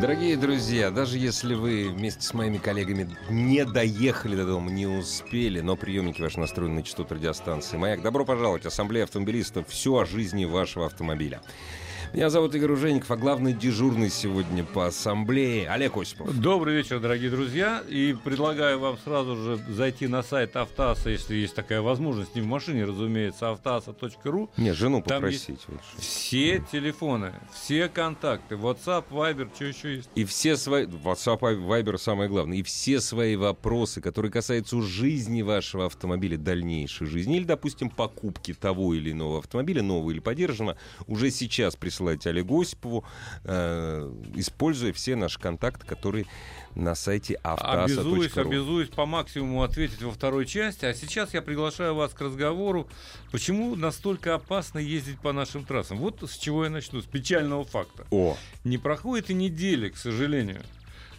Дорогие друзья, даже если вы вместе с моими коллегами не доехали до дома, не успели, но приемники ваши настроены на частоту радиостанции «Маяк», добро пожаловать, Ассамблея автомобилистов, все о жизни вашего автомобиля. Меня зовут Игорь Ужеников, а главный дежурный сегодня по ассамблее Олег Осипов. Добрый вечер, дорогие друзья. И предлагаю вам сразу же зайти на сайт Автаса, если есть такая возможность, не в машине, разумеется, автаса.ру. Не, жену Там попросить. Все телефоны, все контакты, WhatsApp, Viber, что еще есть. И все свои... WhatsApp, Viber самое главное. И все свои вопросы, которые касаются жизни вашего автомобиля, дальнейшей жизни, или, допустим, покупки того или иного автомобиля, нового или подержанного, уже сейчас присылайте Олегу Осипову, э, используя все наши контакты, которые на сайте Обязуюсь, автоаса.ру. обязуюсь по максимуму ответить во второй части. А сейчас я приглашаю вас к разговору, почему настолько опасно ездить по нашим трассам. Вот с чего я начну, с печального факта. О, Не проходит и недели, к сожалению,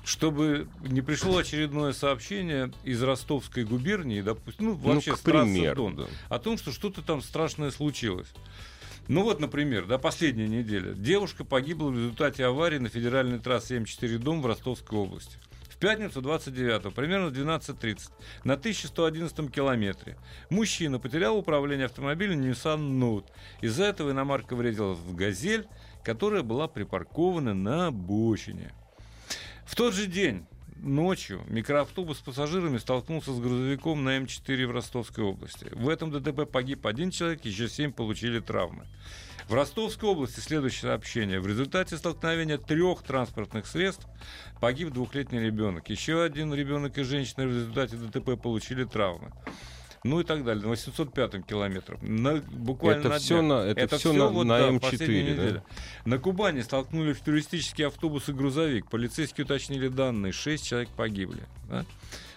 чтобы не пришло очередное сообщение из Ростовской губернии, допустим, ну, вообще ну, к примеру, Дон, да. о том, что что-то там страшное случилось. Ну вот, например, да, последняя неделя. Девушка погибла в результате аварии на федеральной трассе М4 Дом в Ростовской области. В пятницу 29 примерно в 12.30 на 1111 километре мужчина потерял управление автомобилем Nissan Note. Из-за этого иномарка врезалась в «Газель», которая была припаркована на обочине. В тот же день, ночью, микроавтобус с пассажирами столкнулся с грузовиком на М4 в Ростовской области. В этом ДТП погиб один человек, еще семь получили травмы. В Ростовской области следующее сообщение. В результате столкновения трех транспортных средств погиб двухлетний ребенок. Еще один ребенок и женщина в результате ДТП получили травмы. Ну и так далее. На 805 километром. На, буквально Это на днях. на- это всё всё на- вот, на да, М4, последняя да? На Кубани столкнули в туристический автобус и грузовик. Полицейские уточнили данные. Шесть человек погибли. да.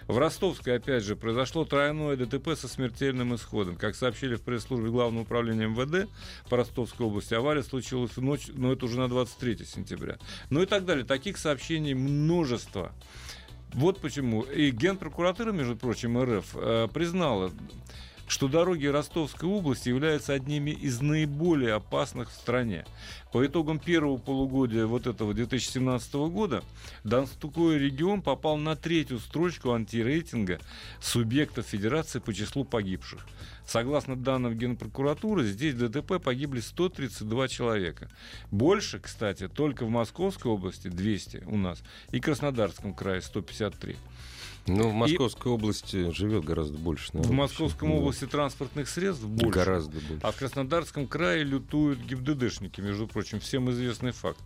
В Ростовской, опять же, произошло тройное ДТП со смертельным исходом. Как сообщили в пресс-службе Главного управления МВД по Ростовской области, авария случилась в ночь, но это уже на 23 сентября. Ну и так далее. Таких сообщений множество. Вот почему. И Генпрокуратура, между прочим, РФ э, признала, что дороги Ростовской области являются одними из наиболее опасных в стране. По итогам первого полугодия вот этого 2017 года Донской регион попал на третью строчку антирейтинга субъектов Федерации по числу погибших. Согласно данным Генпрокуратуры, здесь в ДТП погибли 132 человека. Больше, кстати, только в Московской области 200 у нас и Краснодарском крае 153. Ну, в Московской области живет гораздо больше. В наверное, Московском чем- области транспортных средств больше. Гораздо больше. А в Краснодарском крае лютуют ГИБДДшники, между прочим, всем известный факт.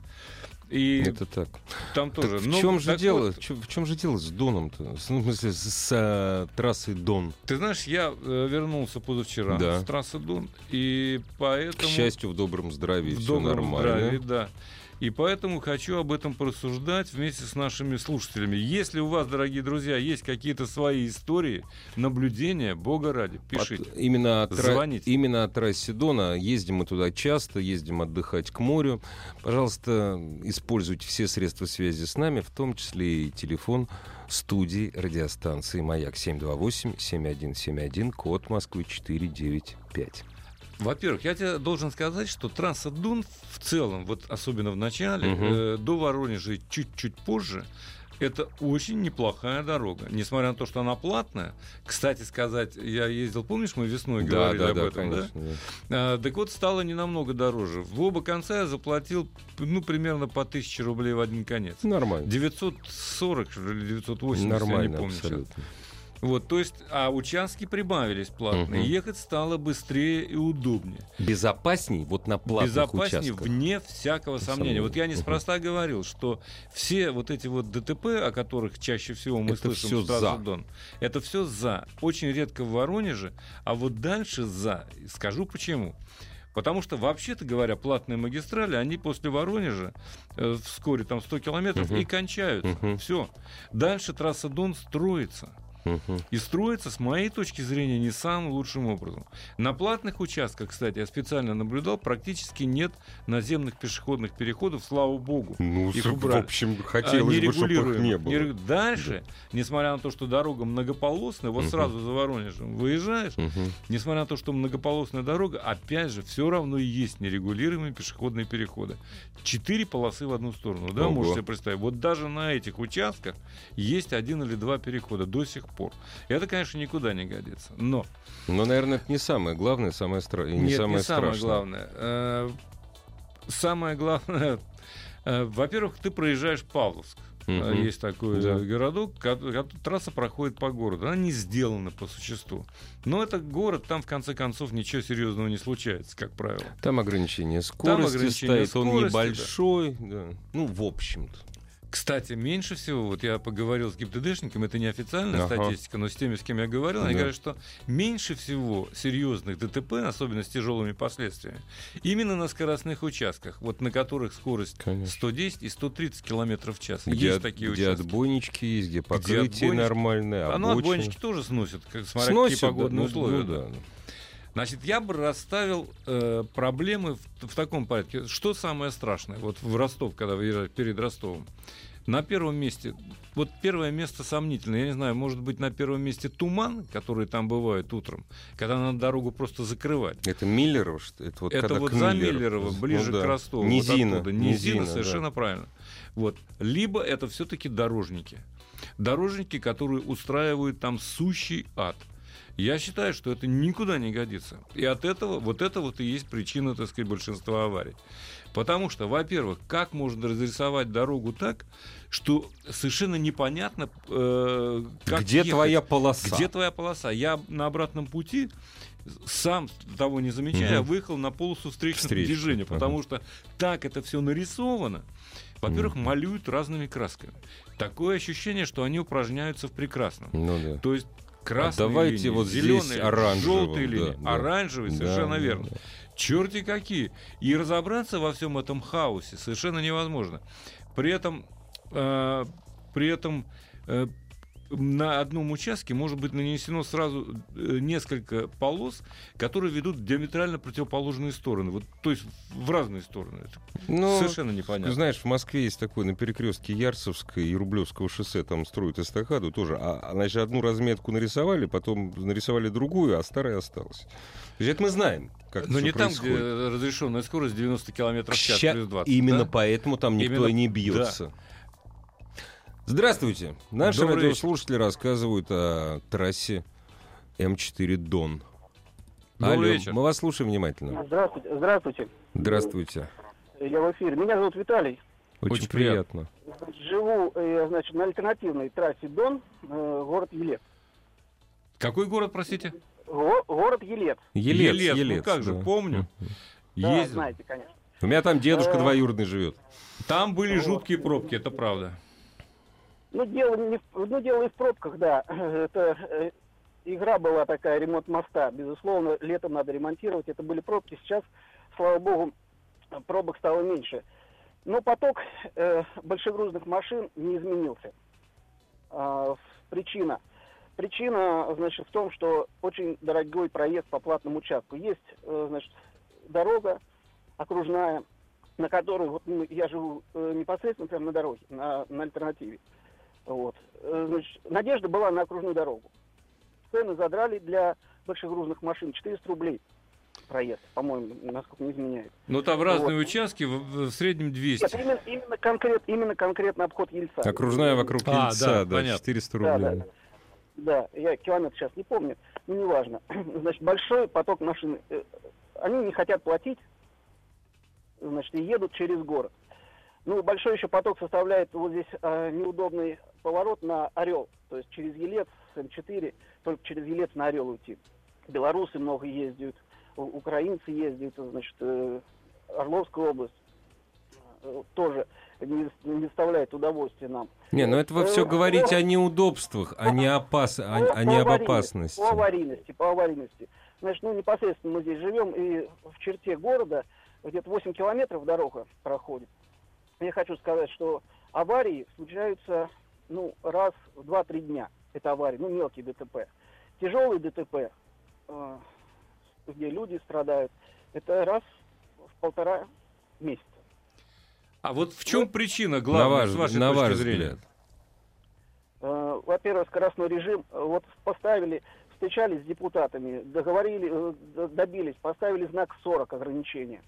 И Это так. там Так тоже. в Ну, чем же так дело? вот, в чем же дело с Доном-то? Ну, в смысле, с, с, а, трассой Дон. ты знаешь, я э, вернулся позавчера Да. с трассы Дон, и К поэтому... счастью, в добром здравии в все добром нормально. здравии, да. И поэтому хочу об этом порассуждать вместе с нашими слушателями. Если у вас, дорогие друзья, есть какие-то свои истории, наблюдения, бога ради, пишите. От- именно, от Звоните. именно от трассе Дона. Ездим мы туда часто, ездим отдыхать к морю. Пожалуйста, используйте все средства связи с нами, в том числе и телефон студии радиостанции «Маяк» 728-7171, код Москвы 495. Во-первых, я тебе должен сказать, что трасса Дон в целом, вот особенно в начале, Мгм. э, до Воронежа и чуть-чуть позже, это очень неплохая дорога. Несмотря на то, что она платная. Кстати сказать, я ездил, помнишь, мы весной Да, говорили да, об да, этом, да? конечно. да. А, так вот, стало не намного дороже. В оба конца я заплатил, ну, примерно по 1000 рублей в один конец. Нормально. 940 что ли, или 980, я не Нормально, помню. сейчас. Вот, то есть, а участки прибавились платные. Мгм. Ехать стало быстрее и удобнее. Безопасней вот на платных Безопаснее, участках. вне всякого сомнения. Сомнений. Вот я неспроста говорил, что все вот эти вот ДТП, о которых чаще всего мы Это слышим всё с трассы за. Дон, это все за. Очень редко в Воронеже, а вот дальше за. Скажу почему. Потому что, вообще-то говоря, платные магистрали, они после Воронежа э, вскоре там 100 километров Мгм. и кончаются. Мгм. Все. Дальше трасса Дон строится. Мгм. И строится, с моей точки зрения, не самым лучшим образом. На платных участках, кстати, я специально наблюдал, практически нет наземных пешеходных переходов, слава богу. Ну, Их с- в убрали. общем, А, хотелось бы, чтобы их не было. Нерег- Дальше, несмотря на то, что дорога многополосная, вот Мгм. сразу за Воронежем выезжаешь, Мгм. несмотря на то, что многополосная дорога, опять же, все равно есть нерегулируемые пешеходные переходы. Четыре полосы в одну сторону, да, Ого. можете себе представить. Вот даже на этих участках есть один или два перехода до сих пор. Это, конечно, никуда не годится. Но Но, наверное, это не самое главное, самое стра... и не нет, самое не самое страшное. главное. Э, Самое главное, э, во-первых, ты проезжаешь Павловск. Э, Есть такой Да. городок, трасса проходит по городу. Она не сделана по существу. Но это город, там в конце концов ничего серьезного не случается, как правило. Там ограничение скорости ограничение стоит, он скорости, да. небольшой. да. Ну, в общем-то. Кстати, меньше всего, вот я поговорил с ГИБДДшником, это не официальная Ага. статистика, но с теми, с кем я говорил, они Да. говорят, что меньше всего серьезных ДТП, особенно с тяжелыми последствиями, именно на скоростных участках, вот на которых скорость Конечно. 110 и 130 километров в час. Где, Есть такие где участки. отбойнички есть, где покрытие отбойнички? нормальное, А ну, обочины. отбойнички тоже сносят, как, смотря Сносят, какие да, погодные ну, условия. ну да. да. Значит, я бы расставил э, проблемы в, в таком порядке. Что самое страшное? Вот в Ростов, когда выезжаешь перед Ростовом. На первом месте, вот первое место сомнительное, я не знаю, может быть на первом месте туман, который там бывает утром, когда надо дорогу просто закрывать. Это Миллерово, что это вот Это вот за Миллерово. Ну ближе да. к Ростову. вот Низина, оттуда. Низина, низина, совершенно да. правильно. Вот. Либо это все-таки дорожники. Дорожники, которые устраивают там сущий ад. Я считаю, что это никуда не годится. И от этого, вот это вот и есть причина, так сказать, большинства аварий. Потому что, во-первых, как можно разрисовать дорогу так, что совершенно непонятно, э, как Где ехать. твоя полоса? Где твоя полоса? Я на обратном пути сам того не замечая, Мгм. выехал на полосу встречного Встречного, движения, потому что так это все нарисовано. Во-первых, Мгм. малюют разными красками. Такое ощущение, что они упражняются в прекрасном. Ну да. То есть красные А давайте линии, вот здесь зеленые, оранжевым, желтые да, линии, да. оранжевые, Да, совершенно да, верно. да. Черти какие. И разобраться во всем этом хаосе совершенно невозможно. При этом, э, при этом э, на одном участке может быть нанесено сразу э, несколько полос, которые ведут в диаметрально противоположные стороны. Вот, то есть в разные стороны. Это Ну, совершенно непонятно. Знаешь, в Москве есть такой на перекрестке Ярцевской и Рублевского шоссе, там строят эстакаду тоже. А, а, значит, одну разметку нарисовали, потом нарисовали другую, а старая осталась. То есть это мы знаем, как Но не всё там, происходит. где разрешенная скорость 90 км в час Ща- плюс 20. Именно да? поэтому там никто Именно- и не бьется. Здравствуйте. Наши Добрый радиослушатели рассказывают о трассе М4 Дон. Добрый Алло, вечер. мы вас слушаем внимательно. Здравствуйте. Здравствуйте. Здравствуйте. Я в эфире. Меня зовут Виталий. Очень, Очень приятно. Живу, э, значит, на альтернативной трассе Дон, э, город Елец. Какой город, простите? Го- город Елец. Елец, Елец, ну Елец, как же, да. помню. Да, Ездил. знаете, конечно. У меня там дедушка Э. двоюродный живет. Там были жуткие пробки, это правда. Ну, дело, не, ну, дело и в пробках, да. Это э, игра была такая, ремонт моста. Безусловно, летом надо ремонтировать. Это были пробки. Сейчас, слава богу, пробок стало меньше. Но поток э, большегрузных машин не изменился. А, причина. Причина, значит, в том, что очень дорогой проезд по платному участку. Есть, э, значит, дорога окружная, на которой, вот ну, я живу э, непосредственно прямо на дороге, на, на альтернативе. Вот. Э, Значит, надежда была на окружную дорогу. Цены задрали для большегрузных машин 400 рублей проезд, по-моему, насколько не изменяет. Но там разные Вот. участки, в, в среднем 200. Нет, именно, именно, конкрет, именно конкретно обход Ельца. Окружная вокруг А, Ельца, да, да, понятно. 400 Да, рублей. да. Да, я километр сейчас не помню, но неважно. Значит, большой поток машин. э, Они не хотят платить, значит, и едут через город. Ну, большой еще поток составляет вот здесь э, неудобный поворот на Орел. То есть через Елец, с М4, только через Елец на Орел уйти. Белорусы много ездят, украинцы ездят, значит, э, Орловская область э, тоже не, не доставляет удовольствия нам. Не, ну это вы все Э, говорите э, о неудобствах, а не, опас... а, а не об опасности. По аварийности, по аварийности. Значит, ну, непосредственно мы здесь живем, и в черте города где-то 8 километров дорога проходит. Я хочу сказать, что аварии случаются, ну, раз в 2-3 дня. Это аварии, ну, мелкие ДТП. Тяжелые ДТП, э, где люди страдают, это раз в полтора месяца. А вот в чем причина главная, на ваш, с вашей на точки ваш зрения? взгляд. Э, Во-первых, скоростной режим. Вот поставили, встречались с депутатами, договорили, э, добились, поставили знак 40 ограничения.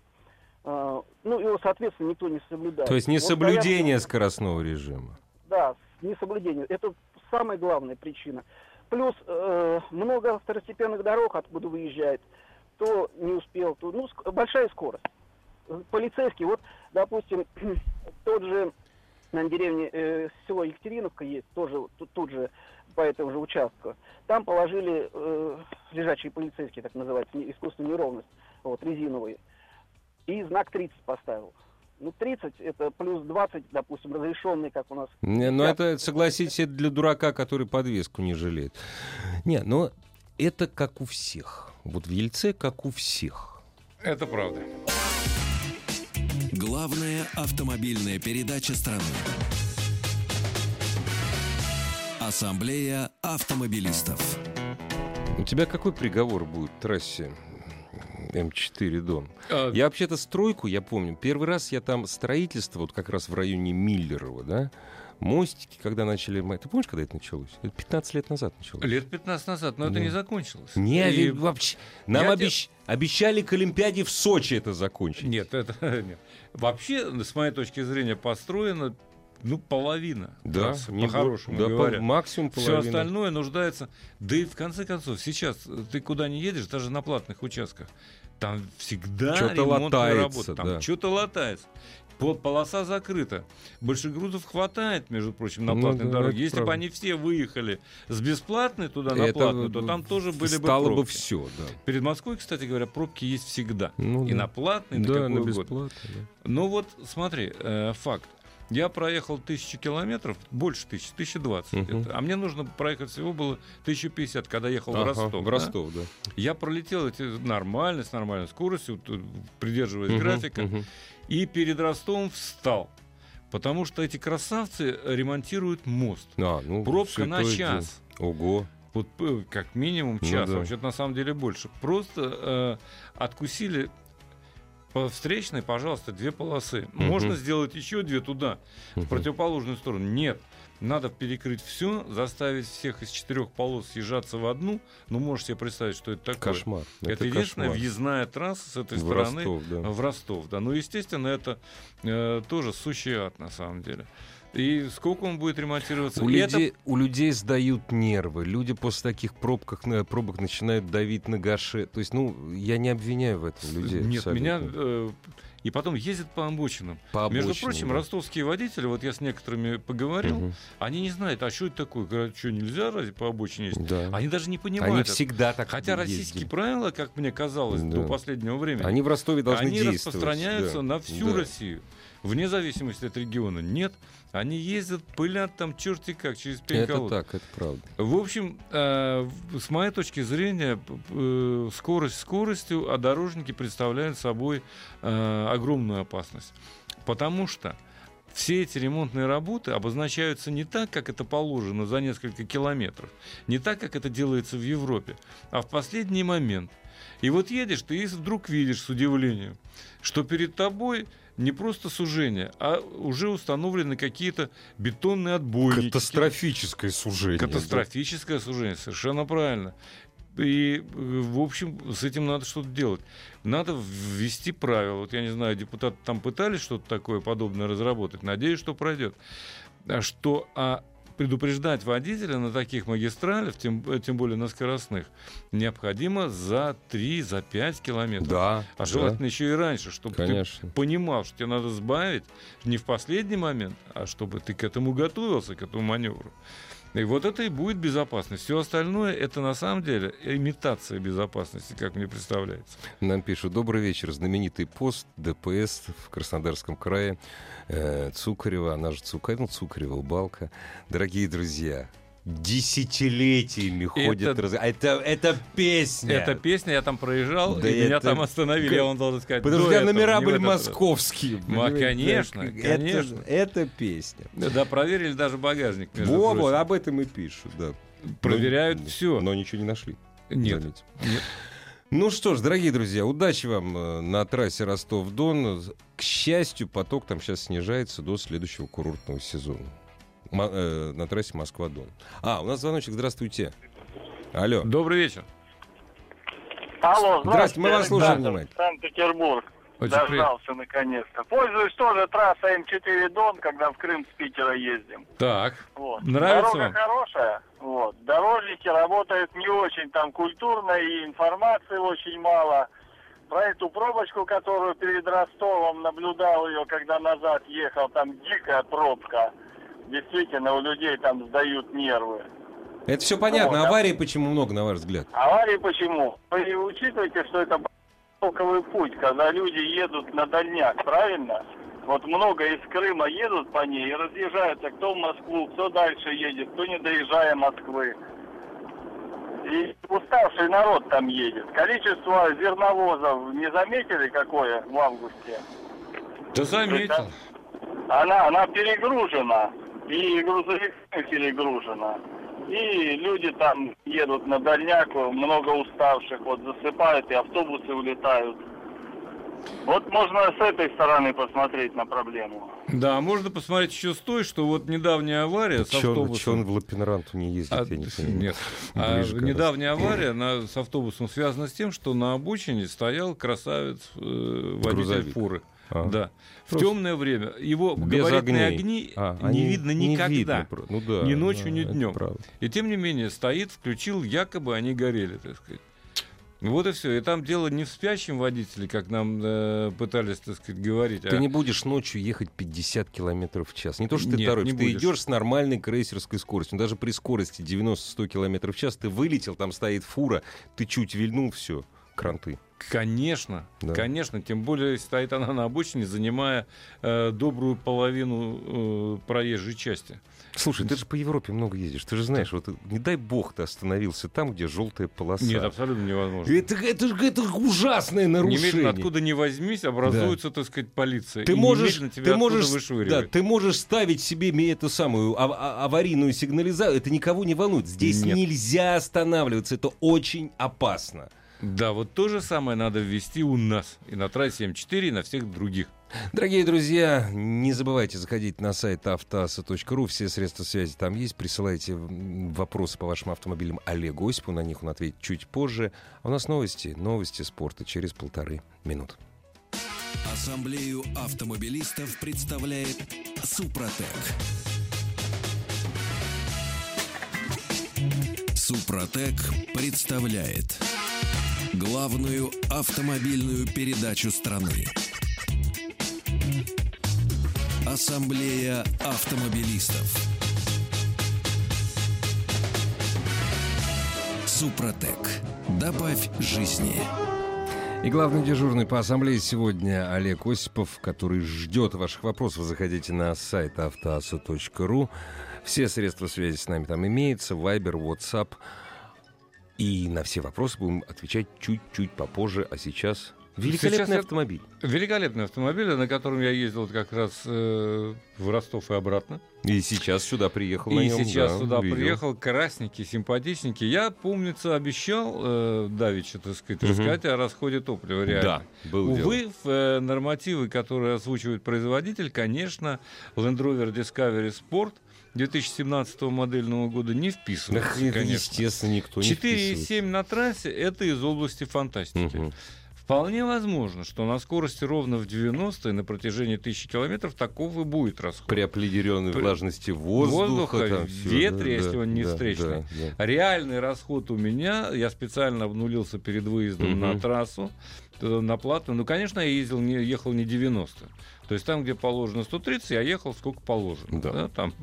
Э, Ну, его, соответственно, никто не соблюдает. То есть Вот несоблюдение стоят- скоростного режима. Да, несоблюдение. Это самая главная причина. Плюс э, много второстепенных дорог, откуда выезжает, то не успел, то ну ск- большая скорость. Э, Полицейский, вот, допустим, тот же на деревне э, село Екатериновка есть, тоже тут, тут же по этому же участку. Там положили э, лежачие полицейские, так называется, искусственную неровность, вот, резиновые. И знак 30 поставил. Ну, 30 это плюс 20, допустим, разрешенный, как у нас Не, ну это, согласитесь, это для дурака, который подвеску не жалеет. Не, но это как у всех. Вот в Ельце как у всех. Это правда. Главная автомобильная передача страны. Ассамблея автомобилистов. У тебя какой приговор будет в трассе М4 Дон? А, Я вообще-то стройку, я помню, первый раз я там строительство, вот как раз в районе Миллерова, да, мостики, когда начали... Ты помнишь, когда это началось? Это 15 лет назад началось. Лет 15 назад, но это Да. не закончилось. Не, И- вообще. Нам Я обещ- обещали к Олимпиаде в Сочи это закончить. Нет, это нет. Вообще, с моей точки зрения, построено ну, половина Да, трассы, не по-хорошему да, по- говоря. максимум Все половина. остальное нуждается. Да и в конце концов, сейчас ты куда не едешь, даже на платных участках, там всегда Чё-то ремонтные латается, работы. Там да. что-то латается. По- Полоса закрыта. Большегрузов хватает, между прочим, на Ну платной да, дороге. Если бы они все выехали с бесплатной туда на Это платную, то там тоже были бы Стало бы пробки. все, да. Перед Москвой, кстати говоря, пробки есть всегда. Ну и да. на платной, и на Да, какой на угодно. бесплатно. да. Ну вот, смотри, э, факт. Я проехал тысячу километров, больше тысячи, 1020 Мгм. где-то. А мне нужно проехать всего было 1050, когда ехал в Ага, Ростов. В да. Ростов, да. Я пролетел эти нормально, с нормальной скоростью, т- придерживаясь Мгм, графика, мгм. и перед Ростовом встал. Потому что эти красавцы ремонтируют мост. А, ну, Пробка на час. дело. Ого. Вот э, как минимум Ну час, да. вообще на самом деле больше. Просто э, откусили по встречной, пожалуйста, две полосы. Мгм. Можно сделать еще две туда, в Мгм. противоположную сторону. Нет. Надо перекрыть все, заставить всех из четырех полос съезжаться в одну. Ну, можете себе представить, что это такое. Кошмар. Это, единственная кошмар. въездная трасса с этой В стороны Ростов, да. в Ростов. Да. Ну, естественно, это э, тоже сущий ад на самом деле. И сколько он будет ремонтироваться? У И это людей, у людей сдают нервы. Люди после таких пробках, на- пробок начинают давить на гаше. То есть, ну, я не обвиняю в этом людей. Нет, абсолютно. меня... э, и потом ездят по обочинам. По Между обочине, прочим, да. ростовские водители, вот я с некоторыми поговорил, Мгм. они не знают, а что это такое? Что, нельзя разве по обочине ездить? Да. Они даже не понимают. Они это. всегда так Хотя ездили. российские правила, как мне казалось, Да. до последнего времени, Они в Ростове должны они действовать. распространяются да. на всю Да. Россию. Вне зависимости от региона. Нет. Они ездят, пылят там черти как, через пень Это так, это правда. В общем, э, с моей точки зрения, э, скорость скоростью, а дорожники представляют собой э, огромную опасность. Потому что все эти ремонтные работы обозначаются не так, как это положено за несколько километров, не так, как это делается в Европе, а в последний момент. И вот едешь, ты и вдруг видишь с удивлением, что перед тобой не просто сужение, а уже установлены какие-то бетонные отбойники. Катастрофическое сужение. Катастрофическое сужение, совершенно правильно. И, в общем, с этим надо что-то делать. Надо ввести правила. Вот я не знаю, депутаты там пытались что-то такое подобное разработать. Надеюсь, что пройдет. А Что а предупреждать водителя на таких магистралях, тем, тем более на скоростных, необходимо за 3, за 5 километров. Да. А желательно еще и раньше, чтобы Конечно. ты понимал, что тебе надо сбавить не в последний момент, а чтобы ты к этому готовился, к этому маневру. И вот это и будет безопасность. Все остальное это на самом деле имитация безопасности, как мне представляется. Нам пишут, добрый вечер, знаменитый пост ДПС в Краснодарском крае, э, Цукарева, она же Цукарева, ну, Цукарева, Балка. Дорогие друзья, десятилетиями ходит. раз- Это, это песня. Эта песня, я там проезжал, Да и меня это- там остановили, я вам должен сказать. Потому что этого, номера были московские. А, конечно, Это- конечно. Это, песня. Да, проверили даже багажник. Во, вот об этом и пишут, да. Проверяют Но- всё. Но ничего не нашли. Нет. Нет. Ну что ж, дорогие друзья, удачи вам э, на трассе Ростов-Дон. К счастью, поток там сейчас снижается до следующего курортного сезона. Э, на трассе Москва-Дон. А, у нас звоночек, здравствуйте. Алло. Добрый вечер. Алло, Здравствуйте, мы вас слушаем внимательно. Санкт-Петербург. Очень Дождался наконец-то. Пользуюсь тоже трассой М4 Дон, когда в Крым с Питера ездим. Так, Вот. Нравится Дорога вам? хорошая. Вот. Дорожники работают не очень там культурно и информации очень мало. Про эту пробочку, которую перед Ростовом наблюдал ее, когда назад ехал, там дикая пробка. Действительно, у людей там сдают нервы. Это все понятно. Вот, да. Аварии почему много, на ваш взгляд? Аварии почему? Вы учитываете, что это шелковый путь, когда люди едут на дальняк, правильно? Вот много из Крыма едут по ней и разъезжаются, кто в Москву, кто дальше едет, кто не доезжая Москвы. И уставший народ там едет. Количество зерновозов не заметили какое в августе? да заметил. Она, она перегружена, и грузовик перегружена. И люди там едут на дальняк, много уставших, вот засыпают, и автобусы улетают. Вот можно с этой стороны посмотреть на проблему. Да, можно посмотреть еще с той, что вот недавняя авария с он, автобусом... в Лапинранту не ездит, А, я не понимаю. нет. А недавняя авария на- с автобусом связана с тем, что на обочине стоял красавец э, водитель Грузовик. фуры. А. Да. В темное время. Его Без габаритные огней. огни А, не видно не никогда. видно про- ну да, ни ночью, да, ни днем. И тем не менее стоит, включил, якобы они горели, так сказать. Вот и все. И там дело не в спящем водителе, как нам э, пытались, так сказать, говорить. Ты а- не будешь ночью ехать 50 километров в час. Не то, что ты Нет, торопишься, не ты идешь с нормальной крейсерской скоростью. Но даже при скорости 90-100 километров в час ты вылетел, там стоит фура, ты чуть вильнул, все, кранты. Конечно, Да. конечно. Тем более стоит она на обочине, занимая э, добрую половину э, проезжей части. Слушай, ты же по Европе много ездишь, ты же знаешь, вот не дай бог ты остановился там, где желтая полоса. Нет, абсолютно невозможно. это, это, это ужасное нарушение. Немедленно откуда ни возьмись, образуется, так сказать, полиция. Ты можешь, тебя ты можешь, да, ты можешь ставить себе эту самую ав- а- аварийную сигнализацию. Это никого не волнует. Здесь Нет. нельзя останавливаться. Это очень опасно. Да, вот то же самое надо ввести у нас. И на трассе М4, и на всех других. Дорогие друзья, не забывайте заходить на сайт автоаса.ру. Все средства связи там есть. Присылайте вопросы по вашим автомобилям Олегу Осипу. На них он ответит чуть позже. А у нас новости. Новости спорта через полторы минуты. Ассамблею автомобилистов представляет Супротек. Супротек представляет главную автомобильную передачу страны. Ассамблея автомобилистов. Супротек. Добавь жизни. И главный дежурный по ассамблее сегодня Олег Осипов, который ждет ваших вопросов. Заходите на сайт автоаса.ру. Все средства связи с нами там имеются. Вайбер, WhatsApp. И на все вопросы будем отвечать чуть-чуть попозже. А сейчас великолепный Сейчас автомобиль. Великолепный автомобиль, на котором я ездил как раз э, в Ростов и обратно. И сейчас сюда приехал на И нем, сейчас да, сюда видел. приехал, красненький, симпатичненький. Я, помнится, обещал э, Давича, так сказать, Мгм. рассказать о расходе топлива реально. Да, был дело. Увы, в э, нормативы, которые озвучивает производитель, конечно, Land Rover Discovery Sport 2017 модельного года не вписывается, это, конечно. естественно, никто не вписывается. 4,7 на трассе – это из области фантастики. Мгм. Вполне возможно, что на скорости ровно в 90 и на протяжении тысячи километров таков и будет расход. При определенной При- влажности воздуха, воздуха, там ветре, если он не да, встречный. да, да. Реальный расход у меня, я специально обнулился перед выездом Мгм. на трассу, э, на платную. Ну, конечно, я ездил, не, ехал не 90. То есть там, где положено 130, я ехал сколько положено. Да. там.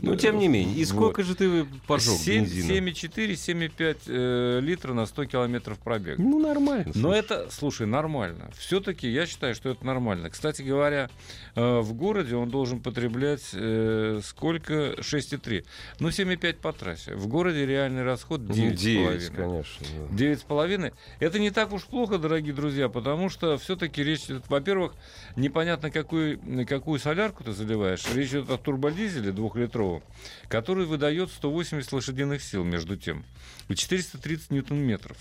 Ну, тем не менее. И сколько же ты пожег 7, бензина? 7,4, 7,5 э, литра на 100 километров пробега. Ну, нормально. Но слушай. это, слушай, нормально. Все-таки я считаю, что это нормально. Кстати говоря, э, в городе он должен потреблять э, сколько? 6,3. Ну, 7,5 по трассе. В городе реальный расход Ну, 9,5. 9, конечно. да. Девять с половиной. Это не так уж плохо, дорогие друзья, потому что все-таки речь идет, во-первых, непонятно, какую, какую солярку ты заливаешь. Речь идет о турбодизеле двухлитровом, который выдает 180 лошадиных сил, между тем, и 430 ньютон-метров.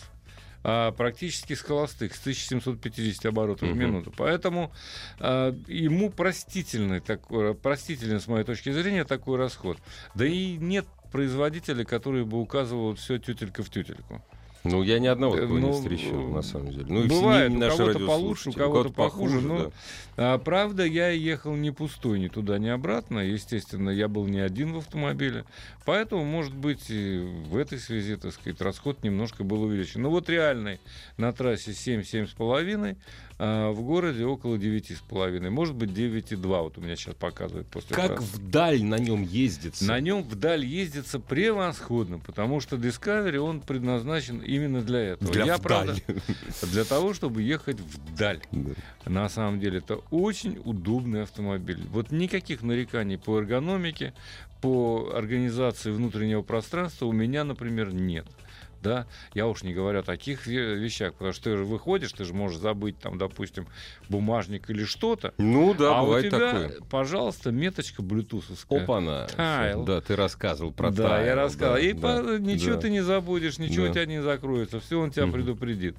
А практически с холостых, с 1750 оборотов в Мгм. минуту. Поэтому а, ему простительный такой, простителен, с моей точки зрения, такой расход. Да и нет производителя, который бы указывал все тютелька в тютельку. Ну, я ни одного Э, такого ну, не встречал, на самом деле. Ну, Бывает, у кого-то получше, у кого-то похуже, но- да. А, правда, я ехал не пустой ни туда, ни обратно. Естественно, я был не один в автомобиле. Поэтому, может быть, в этой связи, так сказать, расход немножко был увеличен. Но вот реальный на трассе 7-7,5, а в городе около 9,5. Может быть, 9,2 вот у меня сейчас показывает после Как трассы. вдаль на нем ездится? На нем вдаль ездится превосходно, потому что Discovery, он предназначен именно для этого. Для я, вдаль. правда, для того, чтобы ехать вдаль. Да. На самом деле это очень удобный автомобиль. Вот никаких нареканий по эргономике, по организации внутреннего пространства у меня, например, нет. Да, я уж не говорю о таких ве- вещах, потому что ты же выходишь, ты же можешь забыть там, допустим, бумажник или что-то, Ну да, а у бывает тебя, такое. пожалуйста, меточка блютусовская. Опа-на. Тайл. Да, ты рассказывал про да, тайл, я рассказал. да, и да, по- ничего да. ты не забудешь, ничего Да. у тебя не закроется, все он тебя Мгм. предупредит.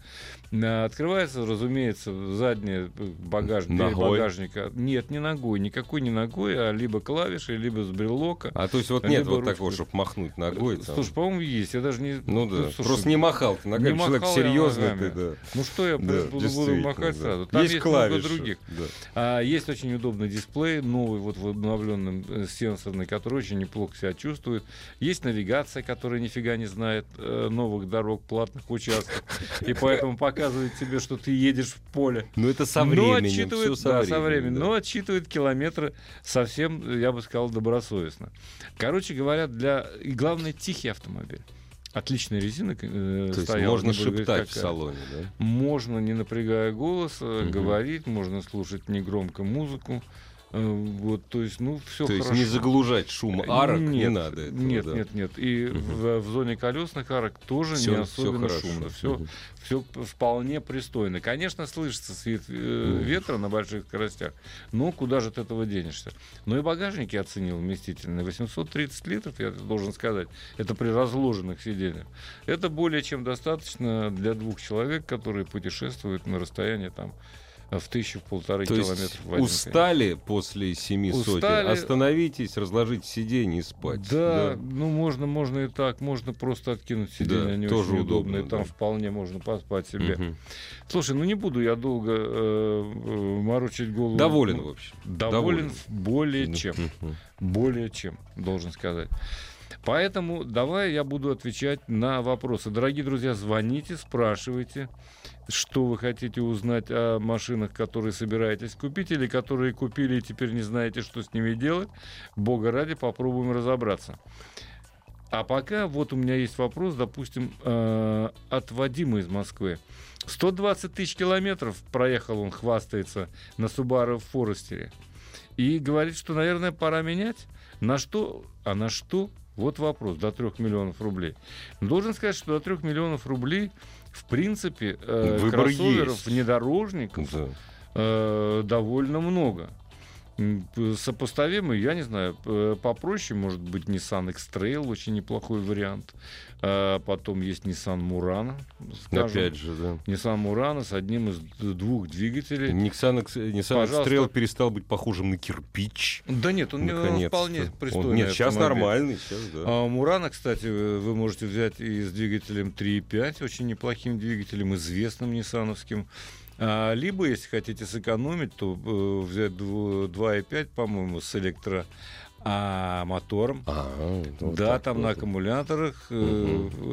Открывается, разумеется, задняя э, багаж, дверь Ногой? багажника. Нет, не ногой, никакой не ногой, а либо клавишей, либо с брелока. А то есть вот нет вот ручкой. такого, чтобы махнуть ногой. там. Слушай, по-моему, есть. Я даже не. Ну да, слушай, просто не махал ты ногами, не человек серьезный ты, да. Ну что я Да, буду, буду махать да. сразу? Там есть, много клавиши, других. да. А, есть очень удобный дисплей, новый, вот в обновленном э, сенсорный, который очень неплохо себя чувствует. Есть навигация, которая нифига не знает э, новых дорог, платных участков. И поэтому показывает тебе, что ты едешь в поле. Ну это со Но временем, отчитывает, всё со да, временем. со временем, да. но отчитывает километры совсем, я бы сказал, добросовестно. Короче говоря, для и главное тихий автомобиль. Отличная резина. э, То есть стояла, можно буду говорить, шептать в салоне, да? Можно, не напрягая голос, Мгм. говорить, можно слушать негромко музыку. Э, Вот, то есть, ну, все То хорошо. есть не заглушать шум арок не Нет, надо. этого, нет, да. нет, нет. И Мгм. в, в зоне колесных арок тоже Всё- не всё особенно хорошо. шумно. Все, Мгм. все вполне пристойно. Конечно, слышится свет э, ветра на больших скоростях, но куда же от этого денешься? Ну и багажник я оценил вместительный. 830 литров, я должен сказать. Это при разложенных сиденьях. Это более чем достаточно для двух человек, которые путешествуют на расстоянии там в тысячу, в полторы То километров. есть устали после семи сотен, Устали. остановитесь, разложите сиденье и спать. Да, ну можно, можно и так, можно просто откинуть сиденье, Да, они тоже очень удобно, удобные, там да. вполне можно поспать себе. Мгм. Слушай, ну не буду я долго э, э, морочить голову. Доволен, Ну, в общем. Доволен, более Да. чем, Мгм. более чем, должен сказать. Поэтому давай я буду отвечать на вопросы. Дорогие друзья, звоните, спрашивайте, что вы хотите узнать о машинах, которые собираетесь купить, или которые купили и теперь не знаете, что с ними делать. Бога ради, попробуем разобраться. А пока вот у меня есть вопрос, допустим, э, от Вадима из Москвы. 120 тысяч километров проехал он, хвастается, на Subaru Forester. И говорит, что, наверное, пора менять. На что? А на что? Вот вопрос, до 3 миллионов рублей. Должен сказать, что до 3 миллионов рублей, в принципе, э, Выбор кроссоверов, есть. внедорожников Да. э, довольно много. Сопоставимый, я не знаю, попроще, может быть, Nissan X-Trail, очень неплохой вариант. А потом есть Nissan Murano, скажем. Опять же, да. Nissan Murano с одним из двух двигателей. Nissan, X- Nissan. X-Trail перестал быть похожим на кирпич. Да нет, он, он Наконец-то. вполне Он- пристойный Нет, сейчас автомобиль. нормальный, сейчас, да. А Мурана, кстати, вы можете взять и с двигателем 3.5, очень неплохим двигателем, известным ниссановским. А, либо, если хотите сэкономить, то э, взять дв- 2.5, по-моему, с А мотором? А, вот да, так там вот. на аккумуляторах. э,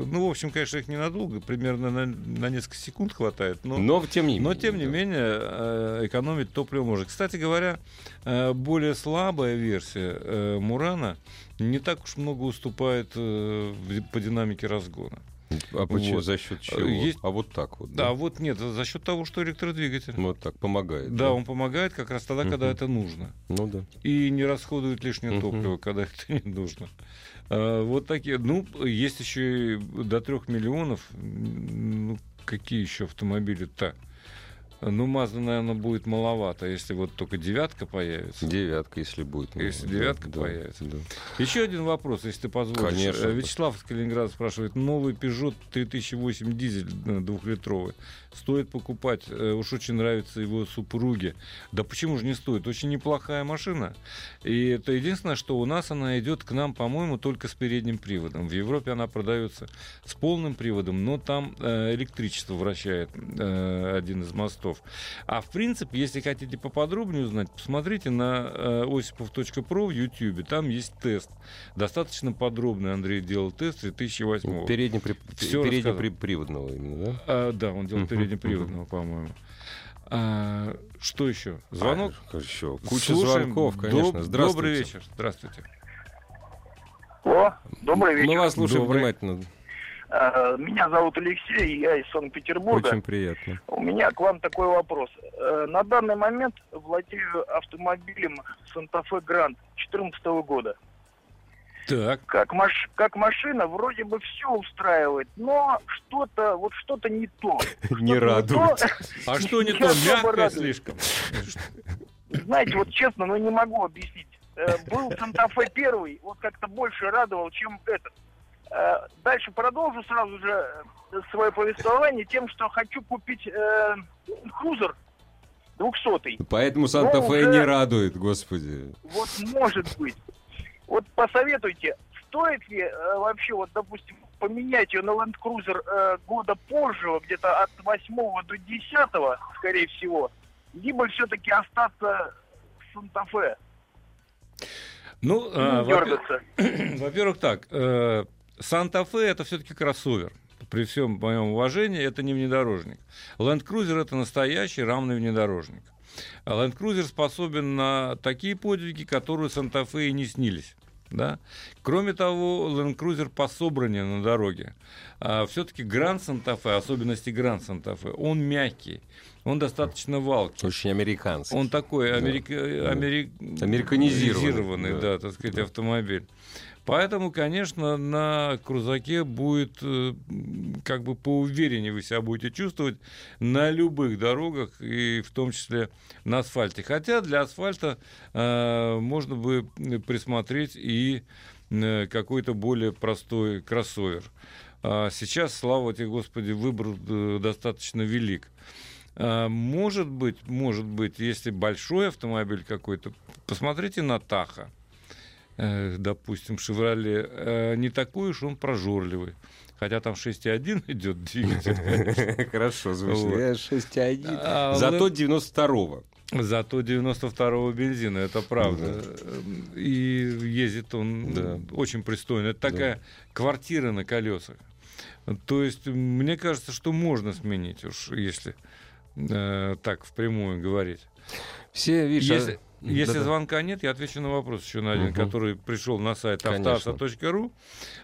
Ну, в общем, конечно, их ненадолго, примерно на, на несколько секунд хватает. Но, Но тем не менее. но тем не да. менее, э, экономить топливо можно. Кстати говоря, э, более слабая версия э, Мурана не так уж много уступает э, по динамике разгона. А почему? Вот. За счет чего? Есть- А вот так вот. Да, вот нет, за счет того, что электродвигатель. Вот так, помогает. Да, он помогает как раз тогда, когда Мгм. это нужно. Ну да. И не расходует лишнее Мгм. топливо, когда это не нужно. А, Вот такие. Ну, есть еще и до трех миллионов. Ну, какие еще автомобили-то? Ну, Мазда, наверное, будет маловато, если вот только девятка появится. Девятка, если будет. ну, Если девятка да, появится. да. Еще один вопрос, если ты позволишь. Конечно. Э, Вячеслав из Калининграда спрашивает. Новый Peugeot 3008 дизель э, двухлитровый. Стоит покупать? Э, Уж очень нравится его супруге. Да почему же не стоит? Очень неплохая машина. И это единственное, что у нас она идет к нам, по-моему, только с передним приводом. В Европе она продается с полным приводом, но там электричество вращает один из мостов. А в принципе, если хотите поподробнее узнать, посмотрите на э, осипов.про в YouTube. Там есть тест. Достаточно подробный Андрей делал тест 2008 Передне- при- Всё Переднеприводного именно, да? А, да, он делал переднеприводного, по-моему. А, что еще? Звонок? А, еще куча Слушаем. звонков, конечно. Доб- Здравствуйте. Добрый вечер. Здравствуйте. О, добрый вечер. Мы вас слушаем Добрый. внимательно. Э, Меня зовут Алексей, я из Санкт-Петербурга. Очень приятно. У меня к вам такой вопрос. Э, На данный момент владею автомобилем Fe Grand 2014 года. Так. Как, маш... как машина вроде бы все устраивает, но что-то, вот что-то не то. Не радует. А что не то? Мягкое слишком. Знаете, вот честно, ну не могу объяснить. Э, Был Fe первый, вот как-то больше радовал, чем этот. Э, Дальше продолжу сразу же э, свое повествование тем, что хочу купить э, крузер 200 Поэтому Санта-Фе уже- не радует, господи. Вот может быть. Вот посоветуйте, стоит ли э, вообще, вот, допустим, поменять ее на Land Cruiser э, года позже, где-то от 8 до 10, скорее всего, либо все-таки остаться в Санта-Фе, Ну, дергаться. Во-первых, так, э, Санта-Фе это все-таки кроссовер. При всем моем уважении, это не внедорожник. Cruiser это настоящий равный внедорожник. А Cruiser способен на такие подвиги, которые Санта-Фе и не снились. Да? Кроме того, Land Cruiser по собранию на дороге. все-таки Гранд Санта-Фе, особенности Гранд Санта-Фе, он мягкий, он достаточно валкий. Очень американский. Он такой Да, америка- да. амери- Американизированный, американизированный, да. да. так сказать, автомобиль. Поэтому, конечно, на крузаке будет э, как бы поувереннее вы себя будете чувствовать на любых дорогах, и в том числе на асфальте. Хотя для асфальта э, можно бы присмотреть и э, какой-то более простой кроссовер. А сейчас, слава тебе, Господи, выбор э, достаточно велик. А, Может быть, может быть, если большой автомобиль какой-то, посмотрите на Таха, допустим, Шевроле, э, не такой уж он прожорливый. Хотя там 6,1 идет двигатель. Хорошо звучит. Вот. Я 6,1. А, Зато Land- 92-го. Зато 92-го бензина, это правда. И ездит он Да. очень пристойно. Это такая квартира на колесах. То есть, мне кажется, что можно сменить, уж если э, так впрямую говорить. Все, видишь, Если, а- если Да-да. звонка нет, я отвечу на вопрос еще на один, Мгм. который пришел на сайт автоаса.ру.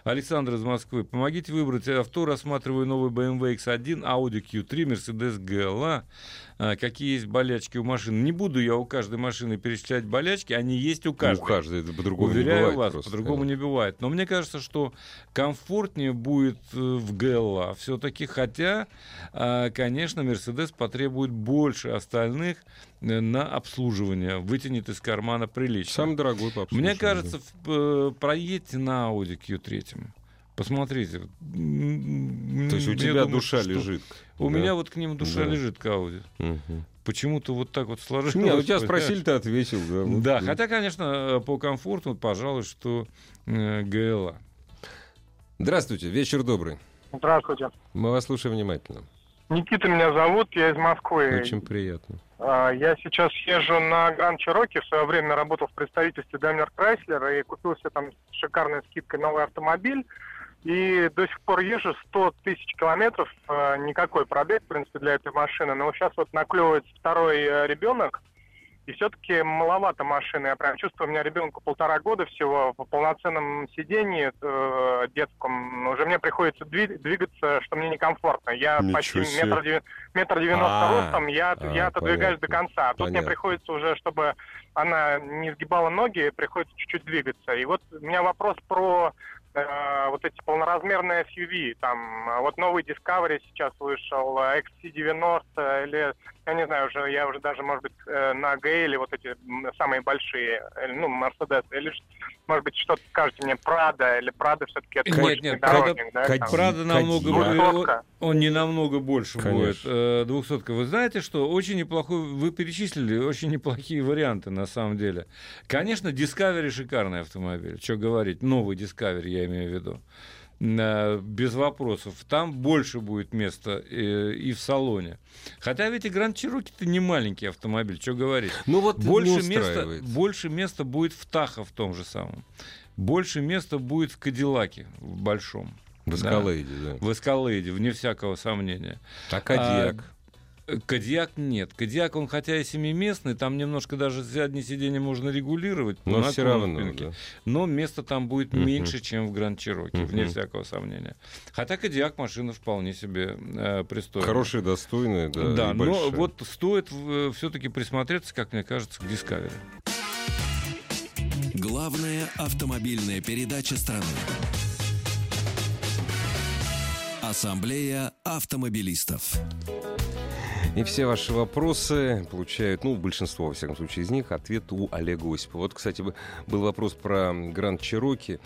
Александр из Москвы. Помогите выбрать авто. Рассматриваю новый BMW X1, Audi Q3, Mercedes GLA. А, какие есть болячки у машин. Не буду я у каждой машины перечислять болячки, они есть у каждой. У каждой это по-другому не Уверяю бывает вас, просто. по-другому не бывает. Но мне кажется, что комфортнее будет э, в ГЛА все-таки, хотя, а, конечно, Мерседес потребует больше остальных э, на обслуживание, вытянет из кармана прилично. Самый дорогой по Мне обслуживанию. кажется, в- э, проедьте на Audi Q3. Посмотрите. То есть у тебя думаю, душа что- лежит. У да? меня вот к ним душа Да. лежит к Audi. Мгм. Почему-то вот так вот сложилось. Не, ну тебя спросили, ты ответил. Да, вот, Да, да. хотя, конечно, э, по комфорту, пожалуй, что э, ГЛА. Здравствуйте, вечер добрый. Здравствуйте. Мы вас слушаем внимательно. Никита меня зовут, я из Москвы. Очень приятно. А, Я сейчас езжу на Гранд Чироки. В свое время работал в представительстве Daimler Chrysler и купил себе там с шикарной скидкой новый автомобиль. И до сих пор езжу 100 тысяч километров. э, Никакой пробег, в принципе, для этой машины. Но сейчас вот наклевывается второй э, ребенок. И все-таки маловато машины. Я прям чувствую, у меня ребенку полтора года всего в полноценном сидении э, детском. Уже мне приходится дви- двигаться, что мне некомфортно. Я Ничего почти себе. метр, деви- метр девяносто А, ростом, я, а, я отодвигаюсь понятно. до конца. А тут мне Понятно. приходится уже, чтобы она не сгибала ноги, приходится чуть-чуть двигаться. И вот у меня вопрос про э, вот эти полноразмерные SUV. Там э, вот новый Discovery сейчас вышел, э, XC90 или я не знаю, уже я уже даже, может быть, э, на Гейле вот эти самые большие, э, ну, Mercedes, или, может быть, что-то скажете мне, Прада, или Прада все-таки это Нет, больше нет, внедорожник, да, Кадиллак. там? Правда, намного он, Двухсотка. он не намного больше Конечно. будет. Э, Двухсотка. Вы знаете, что очень неплохой, вы перечислили очень неплохие варианты на самом деле. Конечно, Discovery шикарный автомобиль. Что говорить, новый Discovery я имею в виду. Без вопросов. Там больше будет места э, и в салоне. Хотя ведь и Гранд Чироки-то не маленький автомобиль, что говорить. Ну вот Больше места, больше места будет в Тахо в том же самом. Больше места будет в Кадиллаке в большом. В Да. Эскалейде, да. В Эскалейде, вне всякого сомнения. А Кадьяк? Э, Кадьяк нет. Кадьяк, он хотя и семиместный, там немножко даже заднее сиденье можно регулировать. Но все равно, да. Но места там будет Мгм. меньше, чем в Гранд Чироки, вне Мгм. всякого сомнения. Хотя Кадьяк машина вполне себе э, пристойная. Хорошие, достойные, да, Да, и но вот стоит все-таки присмотреться, как мне кажется, к Discovery. Главная автомобильная передача страны. Ассамблея автомобилистов. И все ваши вопросы получают, ну, большинство, во всяком случае, из них, ответ у Олега Осипова. Вот, кстати, был вопрос про Гранд Чироки.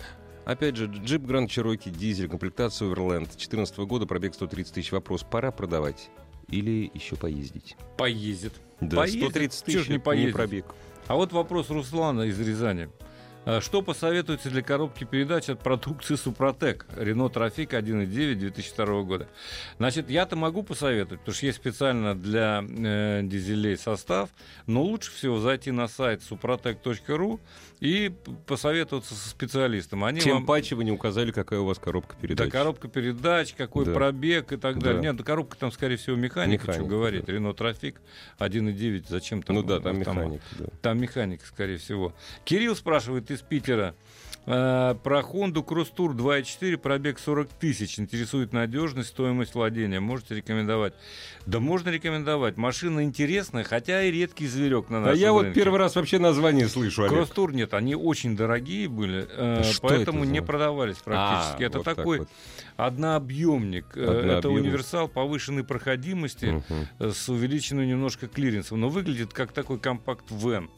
Опять же, джип Гранд Чироки, дизель, комплектация Overland 2014 года, пробег 130 тысяч. Вопрос, пора продавать или еще поездить? Поездит. Да, Поездит. 130 Чё ж тысяч, не поездит? пробег. А вот вопрос Руслана из Рязани. А Что посоветуете для коробки передач от продукции Супротек? Рено Трофик 1.9 2002 года. Значит, я-то могу посоветовать, потому что есть специально для э, дизелей состав, но лучше всего зайти на сайт suprotec.ru и посоветоваться со специалистом. Они Тем вам... паче вы не указали, какая у вас коробка передач. Да, коробка передач, какой Да. пробег и так далее. Да. Нет, да коробка там, скорее всего, механика, что Механика, говорить. да. Рено Трофик 1.9, зачем там Ну да, там автомат? механика, да. Там механика, скорее всего. Кирилл спрашивает из Питера. Э, про Honda Cross Tour 2.4, пробег 40 тысяч. Интересует надежность, стоимость владения. Можете рекомендовать? Да можно рекомендовать. Машина интересная, хотя и редкий зверек на нашем я вот рынке. первый раз вообще название слышу, Олег. Кросс-тур нет, они очень дорогие были, э, Что поэтому это не продавались практически. А, это вот так такой вот. однообъемник. Э, Это Однообъемник. универсал повышенной проходимости э, с увеличенным немножко клиренсом, но выглядит как такой компакт-вен.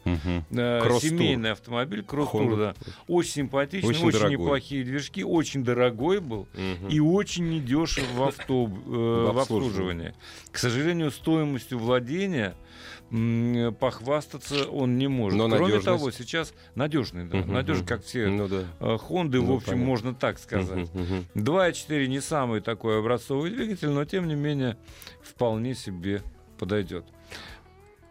Кросс-тур. семейный автомобиль, кросс-тур, да. Очень симпатичный, Очень очень, дорогой. неплохие движки, очень дорогой был Мгм. и очень недешев в, авто, э, в обслуживании. К сожалению, стоимостью владения похвастаться он не может. Но Кроме надежность? того, сейчас надежный, да, Мгм, надежный, как все Ну да. э, Хонды, в Ну, общем, понятно. можно так сказать. Мгм, мгм. 2.4 не самый такой образцовый двигатель, но тем не менее вполне себе подойдет.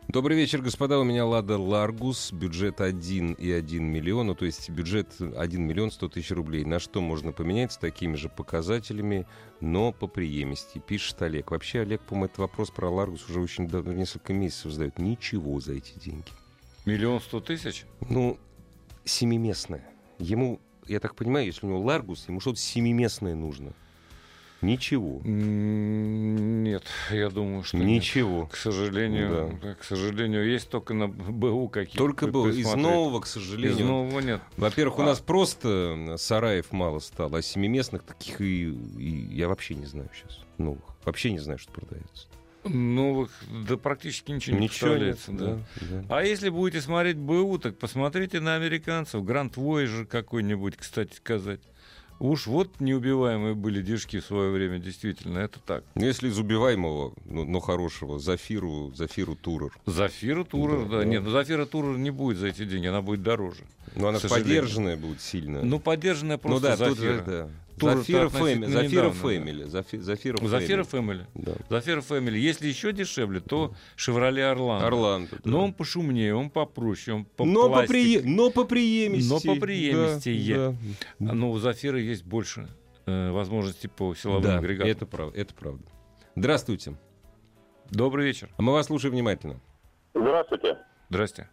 Добрый вечер, господа. У меня Лада Ларгус, бюджет 1,1 миллиона, то есть бюджет 1 миллион 100 тысяч рублей. На что можно поменять с такими же показателями, но поприёмистей, пишет Олег. Вообще, Олег, по-моему, этот вопрос про Ларгус уже очень давно, несколько месяцев задает. Ничего за эти деньги. Миллион сто тысяч? Ну, семиместная. Ему, я так понимаю, если у него Ларгус, ему что-то семиместное нужно. Ничего. Нет, я думаю, что нет. Ничего. К сожалению, да, к сожалению, есть только на БУ какие-то. Только был из нового, к Из сожалению. нового нет. Во-первых, у А. нас просто сараев мало стало, а семиместных таких и, и я вообще не знаю сейчас новых. Вообще не знаю, что продается. Новых, да практически ничего не Ничего нет, представляется. да. да, да. А если будете смотреть БУ, так посмотрите на американцев. Гранд Voyager какой-нибудь, кстати сказать. Уж вот неубиваемые были движки в свое время, действительно, это так. Ну, Если из убиваемого, но, но хорошего, Зафиру, Зафиру Турер. Зафира Турер, Да, да. да. Нет, ну Зафира Турер не будет за эти деньги, она будет дороже. Но она поддержанная будет сильно. Ну, поддержанная Ну просто да, тут Зафира. же, да. Тоже Зафира Фэмили. Зафира да. Фэмили. Зафи- Зафира Фэмили. Да. Зафира Фэмили. Если еще дешевле, то Шевроле Орландо. Орландо. да. Но он пошумнее, он попроще, он по но, по прие- но по приемистей. Но по приемистей. Да, да. Но у Зафира есть больше э, возможностей по силовым Да, агрегатам. это правда, это правда. Здравствуйте. Добрый вечер. А мы вас слушаем внимательно. Здравствуйте. Здрасте.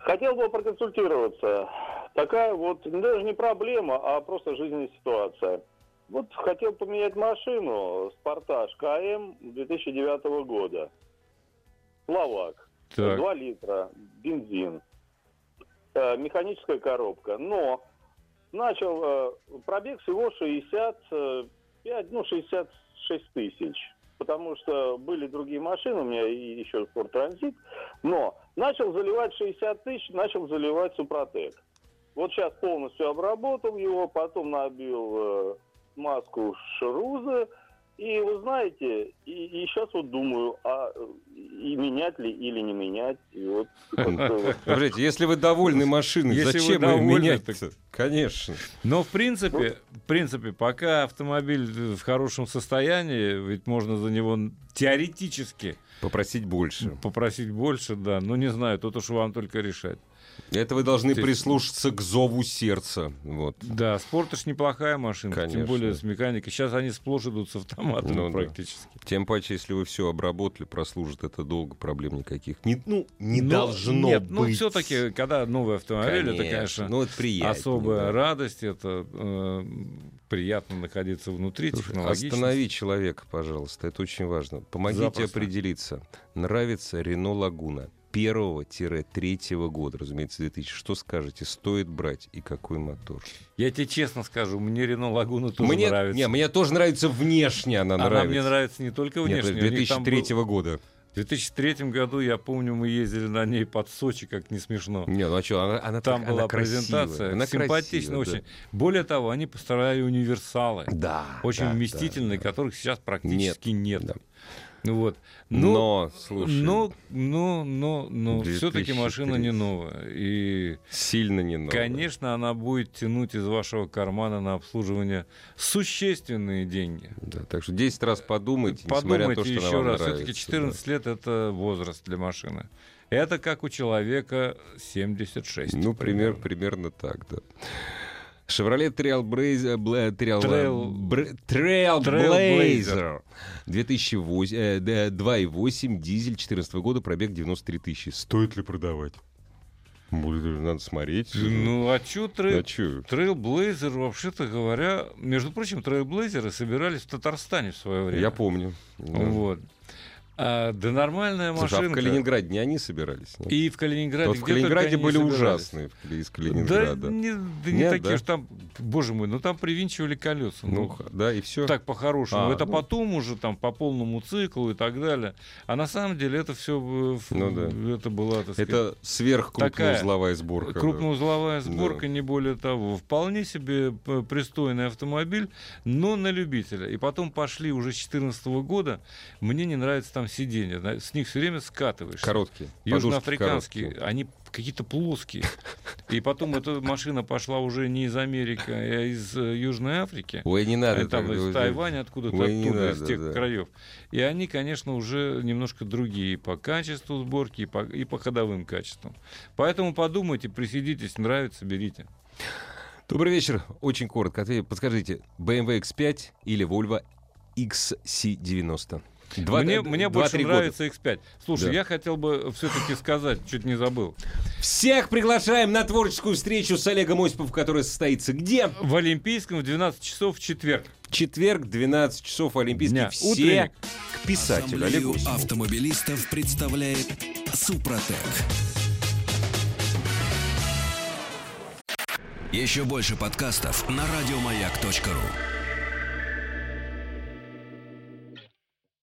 Хотел бы проконсультироваться. Такая вот, ну, даже не проблема, а просто жизненная ситуация. Вот хотел поменять машину, Спартаж КМ 2009 года. Словак. Так. 2 литра, бензин. Э, механическая коробка. Но начал э, пробег всего 65, ну, 66 тысяч. Потому что были другие машины, у меня и еще Ford Transit. Но начал заливать 60 тысяч, начал заливать Супротек. Вот сейчас полностью обработал его, потом набил э, маску Шрузы. И вы знаете, и, и сейчас вот думаю, а и менять ли или не менять. И вот, Смотрите, если вы довольны машиной, Если зачем ее довольны, менять так- Конечно. Но в принципе, в принципе, пока автомобиль в хорошем состоянии, ведь можно за него теоретически Попросить больше. попросить больше, да. Но не знаю, тут уж вам только решать. Это вы должны Ты- прислушаться к зову сердца. Вот. Да, спортаж неплохая машинка, Конечно. тем более с механикой. Сейчас они сплошь идут с автоматом Ну да. практически. Тем паче, если вы все обработали, прослужит это долго, проблем никаких. Не, ну, не Но- должно нет, быть. ну все-таки, когда новый автомобиль, это, конечно, ну, это приятнее, особая да. радость, это э, приятно находиться внутри, Слушай. Останови человека, пожалуйста, это очень важно. Помогите Запросто. определиться, нравится Рено Лагуна первого-третьего года, разумеется, 2000. Что скажете, стоит брать и какой мотор? Я тебе честно скажу, мне Рено Лагуна тоже мне, нравится. Не, мне тоже нравится внешне, она, Она нравится. мне нравится не только Нет, внешне. там 2003 был- года. В 2003 году, я помню, мы ездили на ней под Сочи, как не смешно. Не, ну а что, она, она Там так- была она красивая, презентация, она симпатичная красивая, очень. Более того, они постарали универсалы, Да, очень да, вместительные, да, да. которых сейчас практически нет. Да. Ну Вот. Ну, Но, слушай, но, но, но, но 2003. все-таки машина не новая. И, сильно не новая. конечно, она будет тянуть из вашего кармана на обслуживание существенные деньги. Да, так что 10 раз подумайте, несмотря на Подумайте то, что еще раз. Все-таки 14 лет это возраст для машины. Это как у человека 76. Ну, пример, примерно так, да. Chevrolet Trailblazer, Bla- Trail, Trail- Бр- Trailblazer Trailblazer. 2008, э, да, 2.8, дизель 14 года, пробег 93 тысячи. Стоит ли продавать? Надо смотреть. Ну, а чё а трей... чё? Trailblazer, вообще-то говоря, между прочим, трейлблейзеры собирались в Татарстане в свое время. Я помню. Да. Вот. А, да нормальная Слушай, а в. Калининграде не они собирались? нет? И в Калининграде. Вот в Калининграде были ужасные из Да, Калининграда. не, да не Нет, такие да? уж там, боже мой, ну там привинчивали колеса. Ну, Ну, да, и все. так по-хорошему. А, это ну. потом уже там по полному циклу и так далее. А на самом деле это все Ну да. это была, так сказать, Это сверхкрупноузловая сборка. да. крупноузловая сборка, Да. не более того. Вполне себе п- пристойный автомобиль, но на любителя. И потом пошли уже с 2014 года. Мне не нравится там сиденье. На- С них все время скатываешься. Короткие. Южноафриканские, короткие. они какие-то плоские. И потом эта машина пошла уже не из Америки, а из э, Южной Африки. Ой, не надо. Они там из Тайваня, откуда-то Ой, оттуда, из надо, тех да. краев. И они, конечно, уже немножко другие по качеству сборки, и по, и по ходовым качествам. Поэтому подумайте, присидитесь, нравится, берите. Добрый вечер. Очень коротко. ответ. Подскажите, BMW X5 или Volvo XC90? Два- мне э, мне два-три больше года. нравится X5. Слушай, Да. я хотел бы все-таки сказать, чуть не забыл. Всех приглашаем на творческую встречу с Олегом Осиповым, которая состоится где? В Олимпийском в 12 часов в четверг. Четверг, 12 часов Олимпийский. Дня. Все Утренник. к писателю Олегу Осипову. автомобилистов представляет Супротек. Еще больше подкастов на радиомаяк.ру.